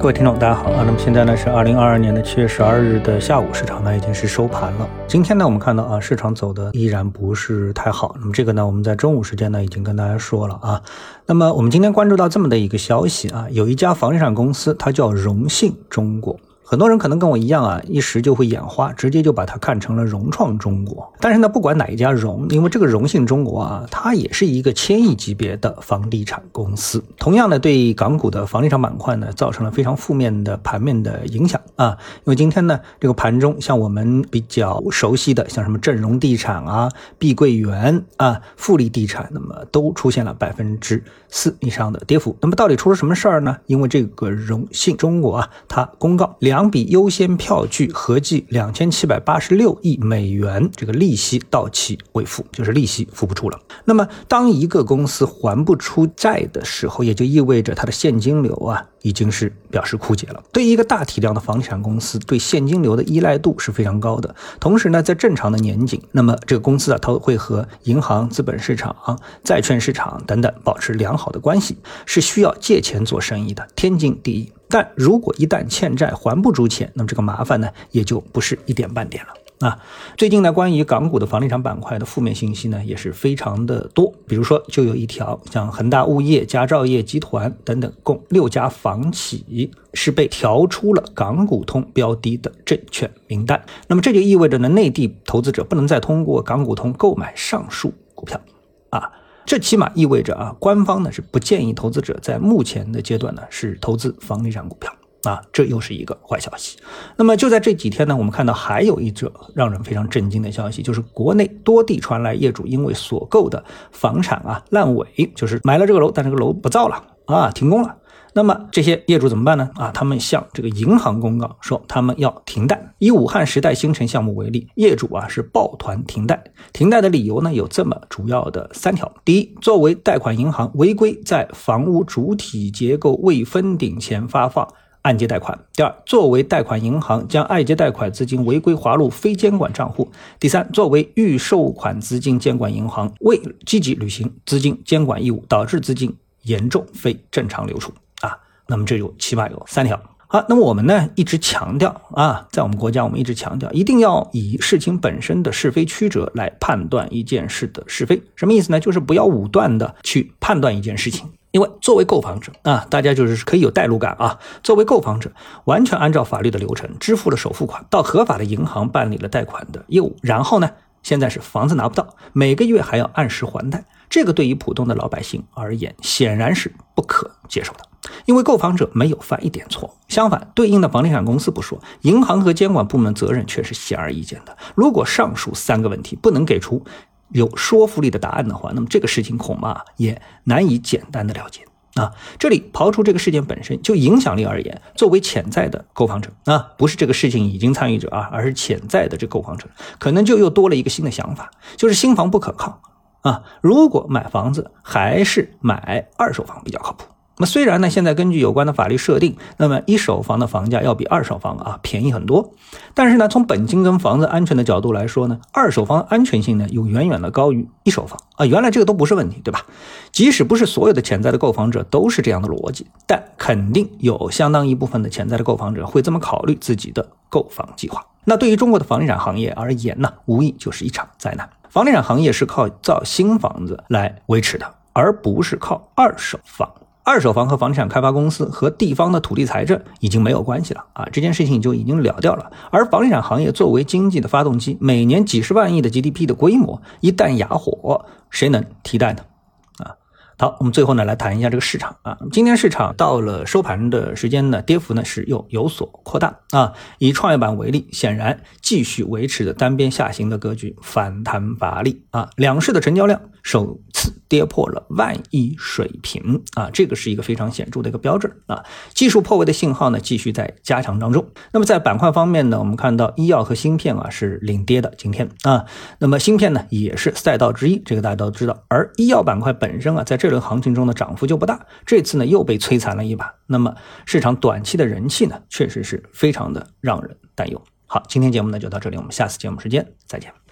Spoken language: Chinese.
各位听众，大家好啊！那么现在呢是二零二二年的七月十二日的下午，市场呢已经是收盘了。今天呢，我们看到啊，市场走的依然不是太好。那么这个呢，我们在中午时间呢已经跟大家说了啊。那么我们今天关注到这么的一个消息啊，有一家房地产公司，它叫荣信中国。很多人可能跟我一样啊，一时就会眼花，直接就把它看成了融创中国。但是呢，不管哪一家融，因为这个融信中国啊，它也是一个千亿级别的房地产公司，同样呢，对港股的房地产板块呢，造成了非常负面的盘面的影响啊。因为今天呢，这个盘中像我们比较熟悉的，像什么正荣地产啊、碧桂园啊、富力地产，那么都出现了百分之四以上的跌幅。那么到底出了什么事儿呢？因为这个融信中国啊，它公告两。两笔优先票据合计两千七百八十六亿美元，这个利息到期未付，就是利息付不出了。那么，当一个公司还不出债的时候，也就意味着它的现金流啊，已经是表示枯竭了。对于一个大体量的房地产公司，对现金流的依赖度是非常高的。同时呢，在正常的年景，那么这个公司啊，它会和银行、资本市场、啊债券市场等等保持良好的关系，是需要借钱做生意的，天经地义。但如果一旦欠债还不出钱，那么这个麻烦呢也就不是一点半点了啊！最近呢，关于港股的房地产板块的负面信息呢也是非常的多，比如说就有一条，像恒大物业、佳兆业集团等等，共六家房企是被调出了港股通标的的证券名单。那么这就意味着呢，内地投资者不能再通过港股通购买上述股票啊。这起码意味着啊，官方呢是不建议投资者在目前的阶段呢是投资房地产股票啊，这又是一个坏消息。那么就在这几天呢，我们看到还有一则让人非常震惊的消息，就是国内多地传来业主因为所购的房产啊烂尾，就是买了这个楼，但这个楼不造了啊，停工了。那么这些业主怎么办呢？啊，他们向这个银行公告说，他们要停贷。以武汉时代新城项目为例，业主啊是抱团停贷。停贷的理由呢有这么主要的三条：第一，作为贷款银行违规在房屋主体结构未封顶前发放按揭贷款；第二，作为贷款银行将按揭贷款资金违规划入非监管账户；第三，作为预售款资金监管银行未积极履行资金监管义务，导致资金严重非正常流出。那么这就起码有三条。好，那么我们呢一直强调啊，在我们国家，我们一直强调一定要以事情本身的是非曲折来判断一件事的是非。什么意思呢？就是不要武断的去判断一件事情。因为作为购房者啊，大家就是可以有代入感啊。作为购房者，完全按照法律的流程支付了首付款，到合法的银行办理了贷款的业务，然后呢，现在是房子拿不到，每个月还要按时还贷。这个对于普通的老百姓而言，显然是不可接受的。因为购房者没有犯一点错，相反，对应的房地产公司不说，银行和监管部门责任却是显而易见的。如果上述三个问题不能给出有说服力的答案的话，那么这个事情恐怕也难以简单的了解啊。这里刨除这个事件本身就影响力而言，作为潜在的购房者啊，不是这个事情已经参与者啊，而是潜在的这购房者，可能就又多了一个新的想法，就是新房不可靠。啊，如果买房子还是买二手房比较靠谱。那么虽然呢，现在根据有关的法律设定，那么一手房的房价要比二手房啊便宜很多。但是呢，从本金跟房子安全的角度来说呢，二手房安全性呢又远远的高于一手房啊。原来这个都不是问题，对吧？即使不是所有的潜在的购房者都是这样的逻辑，但肯定有相当一部分的潜在的购房者会这么考虑自己的购房计划。那对于中国的房地产行业而言呢，无疑就是一场灾难。房地产行业是靠造新房子来维持的，而不是靠二手房。二手房和房地产开发公司和地方的土地财政已经没有关系了啊，这件事情就已经了掉了。而房地产行业作为经济的发动机，每年几十万亿的 GDP 的规模，一旦哑火，谁能替代呢？啊好，我们最后呢来谈一下这个市场啊。今天市场到了收盘的时间呢，跌幅呢是又有所扩大啊。以创业板为例，显然继续维持着单边下行的格局，反弹乏力啊。两市的成交量首跌破了万亿水平啊，这个是一个非常显著的一个标志啊。技术破位的信号呢继续在加强当中。那么在板块方面呢，我们看到医药和芯片啊是领跌的，今天啊，那么芯片呢也是赛道之一，这个大家都知道。而医药板块本身啊，在这轮行情中的涨幅就不大，这次呢又被摧残了一把。那么市场短期的人气呢，确实是非常的让人担忧。好，今天节目呢就到这里，我们下次节目时间再见。